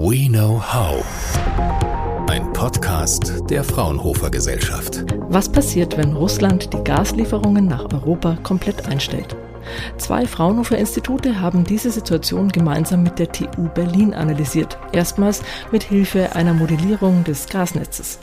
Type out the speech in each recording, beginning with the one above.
We Know How. Ein Podcast der Fraunhofer Gesellschaft. Was passiert, wenn Russland die Gaslieferungen nach Europa komplett einstellt? Zwei Fraunhofer Institute haben diese Situation gemeinsam mit der TU Berlin analysiert. Erstmals mit Hilfe einer Modellierung des Gasnetzes.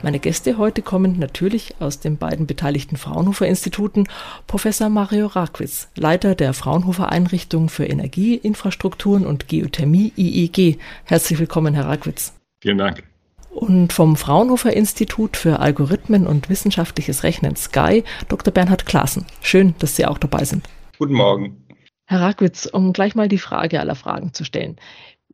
Meine Gäste heute kommen natürlich aus den beiden beteiligten Fraunhofer Instituten. Professor Mario Rakwitz, Leiter der Fraunhofer Einrichtung für Energie, Infrastrukturen und Geothermie IEG. Herzlich willkommen, Herr Rakwitz. Vielen Dank. Und vom Fraunhofer Institut für Algorithmen und wissenschaftliches Rechnen Sky, Dr. Bernhard Klaassen. Schön, dass Sie auch dabei sind. Guten Morgen. Herr Rakwitz, um gleich mal die Frage aller Fragen zu stellen.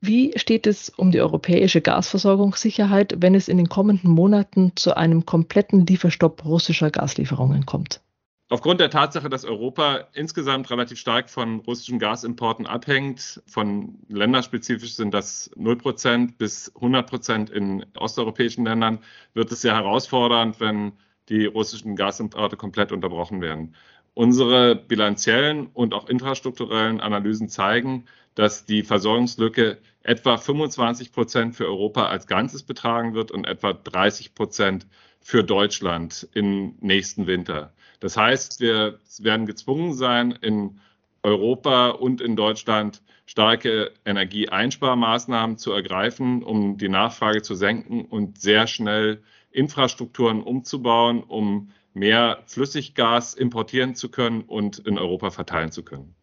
Wie steht es um die europäische Gasversorgungssicherheit, wenn es in den kommenden Monaten zu einem kompletten Lieferstopp russischer Gaslieferungen kommt? Aufgrund der Tatsache, dass Europa insgesamt relativ stark von russischen Gasimporten abhängt, von länderspezifisch sind das 0% bis 100% in osteuropäischen Ländern, wird es sehr herausfordernd, wenn die russischen Gasimporte komplett unterbrochen werden. Unsere bilanziellen und auch infrastrukturellen Analysen zeigen, dass die Versorgungslücke etwa 25 Prozent für Europa als Ganzes betragen wird und etwa 30 Prozent für Deutschland im nächsten Winter. Das heißt, wir werden gezwungen sein, in Europa und in Deutschland starke Energieeinsparmaßnahmen zu ergreifen, um die Nachfrage zu senken und sehr schnell Infrastrukturen umzubauen, um mehr Flüssiggas importieren zu können und in Europa verteilen zu können.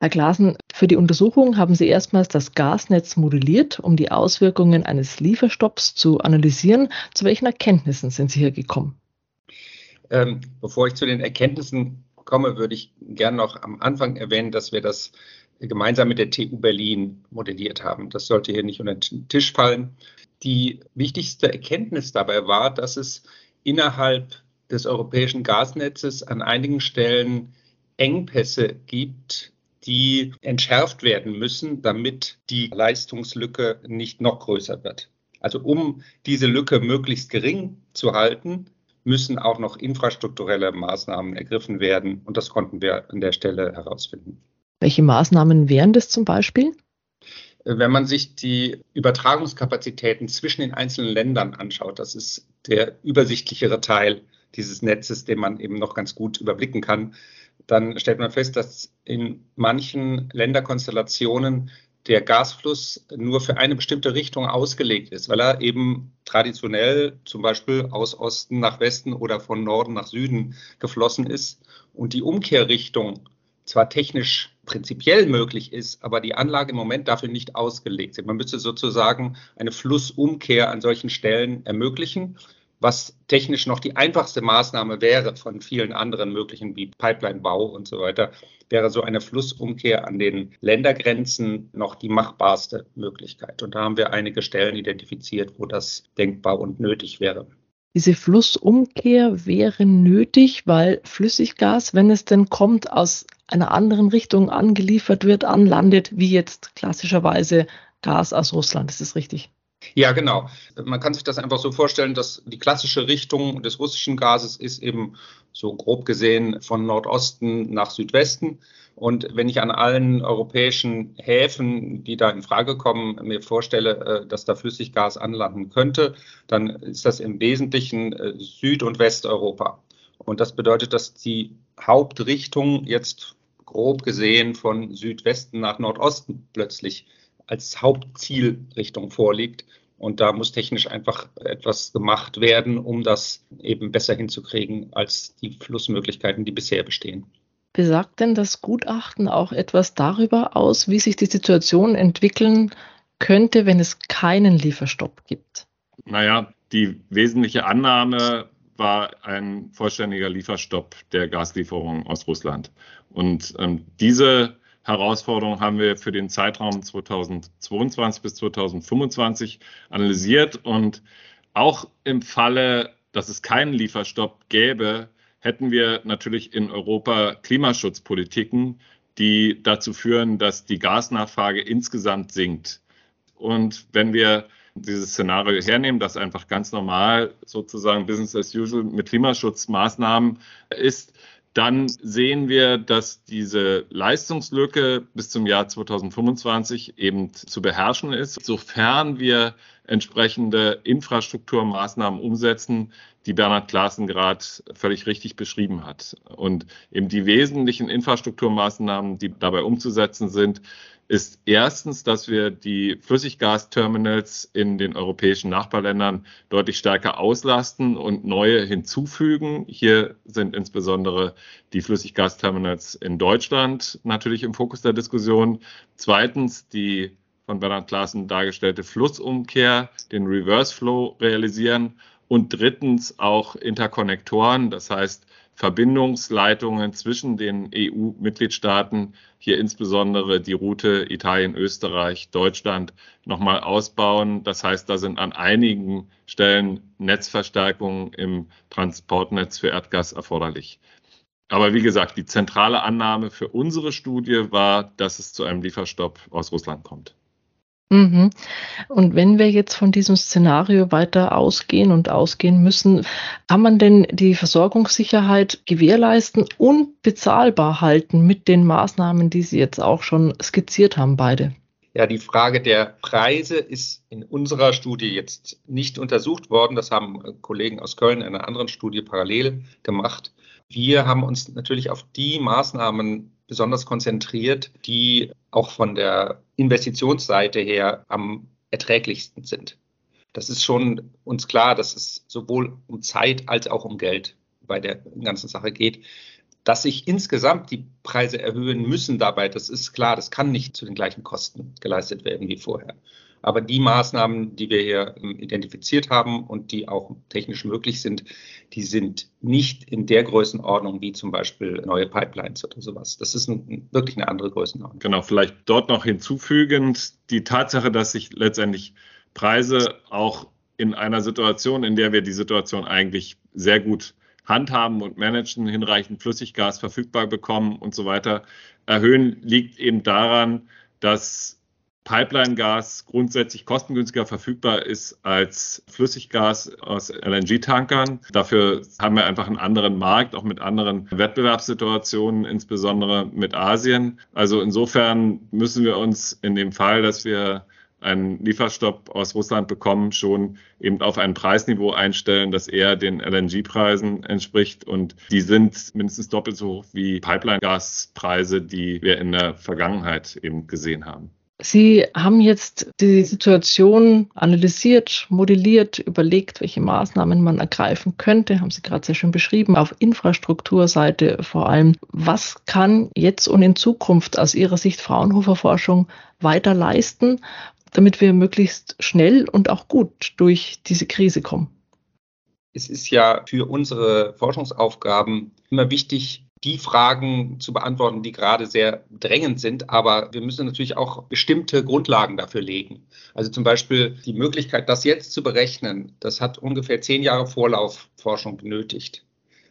Herr Glasen, für die Untersuchung haben Sie erstmals das Gasnetz modelliert, um die Auswirkungen eines Lieferstopps zu analysieren. Zu welchen Erkenntnissen sind Sie hier gekommen? Ähm, bevor ich zu den Erkenntnissen komme, würde ich gerne noch am Anfang erwähnen, dass wir das gemeinsam mit der TU Berlin modelliert haben. Das sollte hier nicht unter den Tisch fallen. Die wichtigste Erkenntnis dabei war, dass es innerhalb des europäischen Gasnetzes an einigen Stellen Engpässe gibt, die entschärft werden müssen, damit die Leistungslücke nicht noch größer wird. Also um diese Lücke möglichst gering zu halten, müssen auch noch infrastrukturelle Maßnahmen ergriffen werden. Und das konnten wir an der Stelle herausfinden. Welche Maßnahmen wären das zum Beispiel? Wenn man sich die Übertragungskapazitäten zwischen den einzelnen Ländern anschaut, das ist der übersichtlichere Teil dieses Netzes, den man eben noch ganz gut überblicken kann, dann stellt man fest, dass in manchen Länderkonstellationen der Gasfluss nur für eine bestimmte Richtung ausgelegt ist, weil er eben traditionell zum Beispiel aus Osten nach Westen oder von Norden nach Süden geflossen ist und die Umkehrrichtung zwar technisch prinzipiell möglich ist, aber die Anlage im Moment dafür nicht ausgelegt ist. Man müsste sozusagen eine Flussumkehr an solchen Stellen ermöglichen was technisch noch die einfachste Maßnahme wäre von vielen anderen möglichen wie Pipelinebau und so weiter, wäre so eine Flussumkehr an den Ländergrenzen noch die machbarste Möglichkeit. Und da haben wir einige Stellen identifiziert, wo das denkbar und nötig wäre. Diese Flussumkehr wäre nötig, weil Flüssiggas, wenn es denn kommt, aus einer anderen Richtung angeliefert wird, anlandet, wie jetzt klassischerweise Gas aus Russland. Ist das richtig? Ja, genau. Man kann sich das einfach so vorstellen, dass die klassische Richtung des russischen Gases ist eben so grob gesehen von Nordosten nach Südwesten. Und wenn ich an allen europäischen Häfen, die da in Frage kommen, mir vorstelle, äh, dass da Flüssiggas anlanden könnte, dann ist das im Wesentlichen äh, Süd- und Westeuropa. Und das bedeutet, dass die Hauptrichtung jetzt grob gesehen von Südwesten nach Nordosten plötzlich als Hauptzielrichtung vorliegt. Und da muss technisch einfach etwas gemacht werden, um das eben besser hinzukriegen als die Flussmöglichkeiten, die bisher bestehen. Besagt denn das Gutachten auch etwas darüber aus, wie sich die Situation entwickeln könnte, wenn es keinen Lieferstopp gibt? Naja, die wesentliche Annahme war ein vollständiger Lieferstopp der Gaslieferungen aus Russland. Und ähm, diese Herausforderungen haben wir für den Zeitraum 2022 bis 2025 analysiert. Und auch im Falle, dass es keinen Lieferstopp gäbe, hätten wir natürlich in Europa Klimaschutzpolitiken, die dazu führen, dass die Gasnachfrage insgesamt sinkt. Und wenn wir dieses Szenario hernehmen, das einfach ganz normal sozusagen Business as usual mit Klimaschutzmaßnahmen ist, dann sehen wir, dass diese Leistungslücke bis zum Jahr 2025 eben zu beherrschen ist, sofern wir entsprechende Infrastrukturmaßnahmen umsetzen, die Bernhard Klaassen gerade völlig richtig beschrieben hat. Und eben die wesentlichen Infrastrukturmaßnahmen, die dabei umzusetzen sind, ist erstens, dass wir die Flüssiggasterminals in den europäischen Nachbarländern deutlich stärker auslasten und neue hinzufügen. Hier sind insbesondere die Flüssiggasterminals in Deutschland natürlich im Fokus der Diskussion. Zweitens die von Bernhard Klaassen dargestellte Flussumkehr, den Reverse Flow realisieren und drittens auch Interkonnektoren, das heißt Verbindungsleitungen zwischen den EU-Mitgliedstaaten, hier insbesondere die Route Italien, Österreich, Deutschland, nochmal ausbauen. Das heißt, da sind an einigen Stellen Netzverstärkungen im Transportnetz für Erdgas erforderlich. Aber wie gesagt, die zentrale Annahme für unsere Studie war, dass es zu einem Lieferstopp aus Russland kommt. Mhm. Und wenn wir jetzt von diesem Szenario weiter ausgehen und ausgehen müssen, kann man denn die Versorgungssicherheit gewährleisten und bezahlbar halten mit den Maßnahmen, die Sie jetzt auch schon skizziert haben, beide? Ja, die Frage der Preise ist in unserer Studie jetzt nicht untersucht worden. Das haben Kollegen aus Köln in einer anderen Studie parallel gemacht. Wir haben uns natürlich auf die Maßnahmen besonders konzentriert, die auch von der Investitionsseite her am erträglichsten sind. Das ist schon uns klar, dass es sowohl um Zeit als auch um Geld bei der ganzen Sache geht. Dass sich insgesamt die Preise erhöhen müssen dabei, das ist klar, das kann nicht zu den gleichen Kosten geleistet werden wie vorher. Aber die Maßnahmen, die wir hier ähm, identifiziert haben und die auch technisch möglich sind, die sind nicht in der Größenordnung wie zum Beispiel neue Pipelines oder sowas. Das ist ein, wirklich eine andere Größenordnung. Genau, vielleicht dort noch hinzufügend die Tatsache, dass sich letztendlich Preise auch in einer Situation, in der wir die Situation eigentlich sehr gut handhaben und managen, hinreichend Flüssiggas verfügbar bekommen und so weiter, erhöhen, liegt eben daran, dass Pipeline-Gas grundsätzlich kostengünstiger verfügbar ist als Flüssiggas aus LNG-Tankern. Dafür haben wir einfach einen anderen Markt, auch mit anderen Wettbewerbssituationen, insbesondere mit Asien. Also insofern müssen wir uns in dem Fall, dass wir einen Lieferstopp aus Russland bekommen, schon eben auf ein Preisniveau einstellen, das eher den LNG-Preisen entspricht. Und die sind mindestens doppelt so hoch wie Pipeline-Gaspreise, die wir in der Vergangenheit eben gesehen haben. Sie haben jetzt die Situation analysiert, modelliert, überlegt, welche Maßnahmen man ergreifen könnte, haben Sie gerade sehr schön beschrieben, auf Infrastrukturseite vor allem. Was kann jetzt und in Zukunft aus Ihrer Sicht Fraunhofer Forschung weiter leisten, damit wir möglichst schnell und auch gut durch diese Krise kommen? Es ist ja für unsere Forschungsaufgaben immer wichtig, die Fragen zu beantworten, die gerade sehr drängend sind. Aber wir müssen natürlich auch bestimmte Grundlagen dafür legen. Also zum Beispiel die Möglichkeit, das jetzt zu berechnen, das hat ungefähr zehn Jahre Vorlaufforschung benötigt.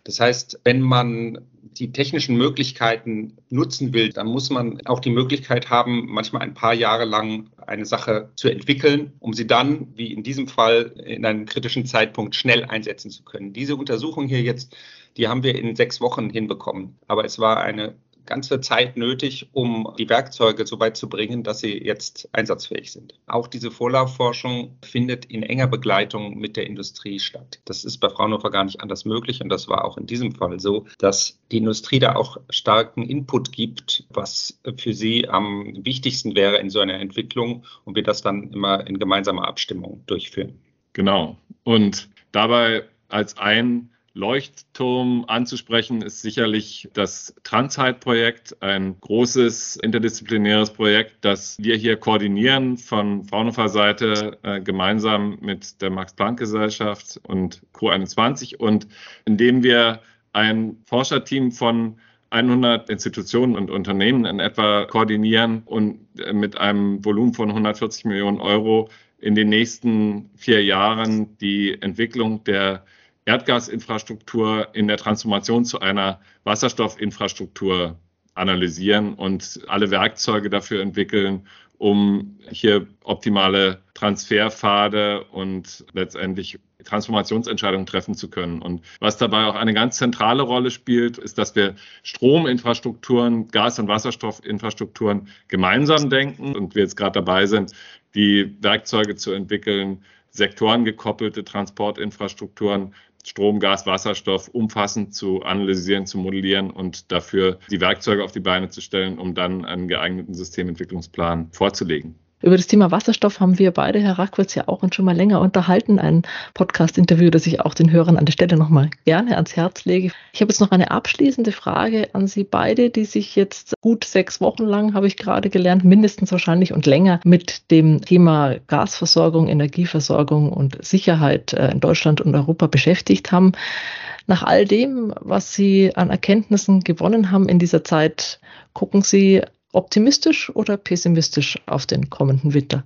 Das heißt, wenn man die technischen Möglichkeiten nutzen will, dann muss man auch die Möglichkeit haben, manchmal ein paar Jahre lang eine Sache zu entwickeln, um sie dann, wie in diesem Fall, in einem kritischen Zeitpunkt schnell einsetzen zu können. Diese Untersuchung hier jetzt die haben wir in sechs Wochen hinbekommen. Aber es war eine ganze Zeit nötig, um die Werkzeuge so weit zu bringen, dass sie jetzt einsatzfähig sind. Auch diese Vorlaufforschung findet in enger Begleitung mit der Industrie statt. Das ist bei Fraunhofer gar nicht anders möglich und das war auch in diesem Fall so, dass die Industrie da auch starken Input gibt, was für sie am wichtigsten wäre in so einer Entwicklung und wir das dann immer in gemeinsamer Abstimmung durchführen. Genau. Und dabei als ein Leuchtturm anzusprechen ist sicherlich das Transheit-Projekt, ein großes interdisziplinäres Projekt, das wir hier koordinieren von Fraunhofer Seite äh, gemeinsam mit der Max-Planck-Gesellschaft und Co21 und in dem wir ein Forscherteam von 100 Institutionen und Unternehmen in etwa koordinieren und äh, mit einem Volumen von 140 Millionen Euro in den nächsten vier Jahren die Entwicklung der Erdgasinfrastruktur in der Transformation zu einer Wasserstoffinfrastruktur analysieren und alle Werkzeuge dafür entwickeln, um hier optimale Transferpfade und letztendlich Transformationsentscheidungen treffen zu können. Und was dabei auch eine ganz zentrale Rolle spielt, ist, dass wir Strominfrastrukturen, Gas- und Wasserstoffinfrastrukturen gemeinsam denken und wir jetzt gerade dabei sind, die Werkzeuge zu entwickeln, sektorengekoppelte Transportinfrastrukturen Strom, Gas, Wasserstoff umfassend zu analysieren, zu modellieren und dafür die Werkzeuge auf die Beine zu stellen, um dann einen geeigneten Systementwicklungsplan vorzulegen. Über das Thema Wasserstoff haben wir beide, Herr Rackwitz, ja auch schon mal länger unterhalten. Ein Podcast-Interview, das ich auch den Hörern an der Stelle nochmal gerne ans Herz lege. Ich habe jetzt noch eine abschließende Frage an Sie beide, die sich jetzt gut sechs Wochen lang, habe ich gerade gelernt, mindestens wahrscheinlich und länger mit dem Thema Gasversorgung, Energieversorgung und Sicherheit äh, in Deutschland und Europa beschäftigt haben. Nach all dem, was Sie an Erkenntnissen gewonnen haben in dieser Zeit, gucken Sie optimistisch oder pessimistisch auf den kommenden Winter?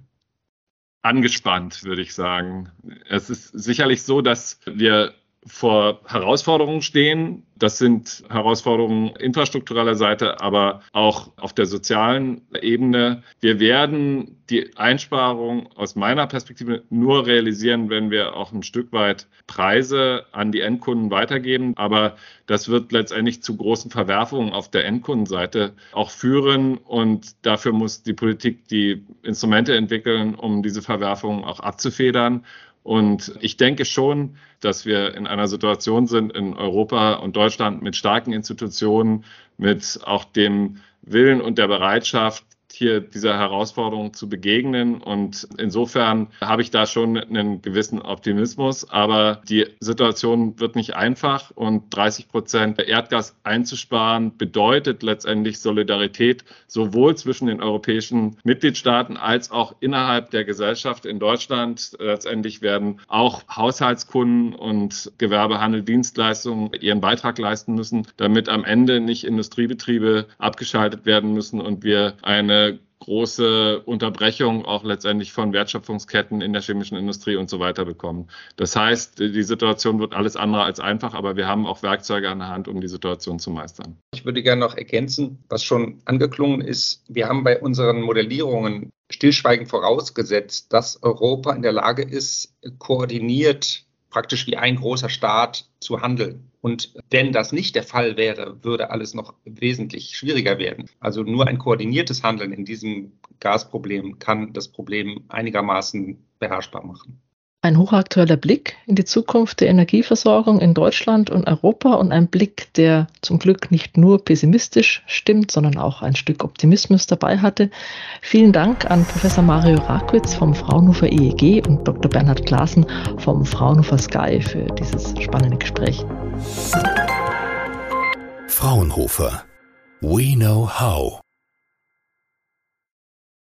Angespannt, würde ich sagen. Es ist sicherlich so, dass wir vor Herausforderungen stehen. Das sind Herausforderungen infrastruktureller Seite, aber auch auf der sozialen Ebene. Wir werden die Einsparung aus meiner Perspektive nur realisieren, wenn wir auch ein Stück weit Preise an die Endkunden weitergeben. Aber das wird letztendlich zu großen Verwerfungen auf der Endkundenseite auch führen. Und dafür muss die Politik die Instrumente entwickeln, um diese Verwerfungen auch abzufedern. Und ich denke schon, dass wir in einer Situation sind in Europa und Deutschland mit starken Institutionen, mit auch dem Willen und der Bereitschaft, hier dieser Herausforderung zu begegnen. Und insofern habe ich da schon einen gewissen Optimismus. Aber die Situation wird nicht einfach und 30 Prozent Erdgas einzusparen bedeutet letztendlich Solidarität sowohl zwischen den europäischen Mitgliedstaaten als auch innerhalb der Gesellschaft in Deutschland. Letztendlich werden auch Haushaltskunden und Gewerbehandel, Dienstleistungen ihren Beitrag leisten müssen, damit am Ende nicht Industriebetriebe abgeschaltet werden müssen und wir eine große Unterbrechung auch letztendlich von Wertschöpfungsketten in der chemischen Industrie und so weiter bekommen. Das heißt, die Situation wird alles andere als einfach, aber wir haben auch Werkzeuge an der Hand, um die Situation zu meistern. Ich würde gerne noch ergänzen, was schon angeklungen ist. Wir haben bei unseren Modellierungen stillschweigend vorausgesetzt, dass Europa in der Lage ist, koordiniert praktisch wie ein großer Staat zu handeln. Und wenn das nicht der Fall wäre, würde alles noch wesentlich schwieriger werden. Also nur ein koordiniertes Handeln in diesem Gasproblem kann das Problem einigermaßen beherrschbar machen. Ein hochaktueller Blick in die Zukunft der Energieversorgung in Deutschland und Europa und ein Blick, der zum Glück nicht nur pessimistisch stimmt, sondern auch ein Stück Optimismus dabei hatte. Vielen Dank an Professor Mario Rakwitz vom Fraunhofer EEG und Dr. Bernhard Klaassen vom Fraunhofer Sky für dieses spannende Gespräch. Fraunhofer. We know how.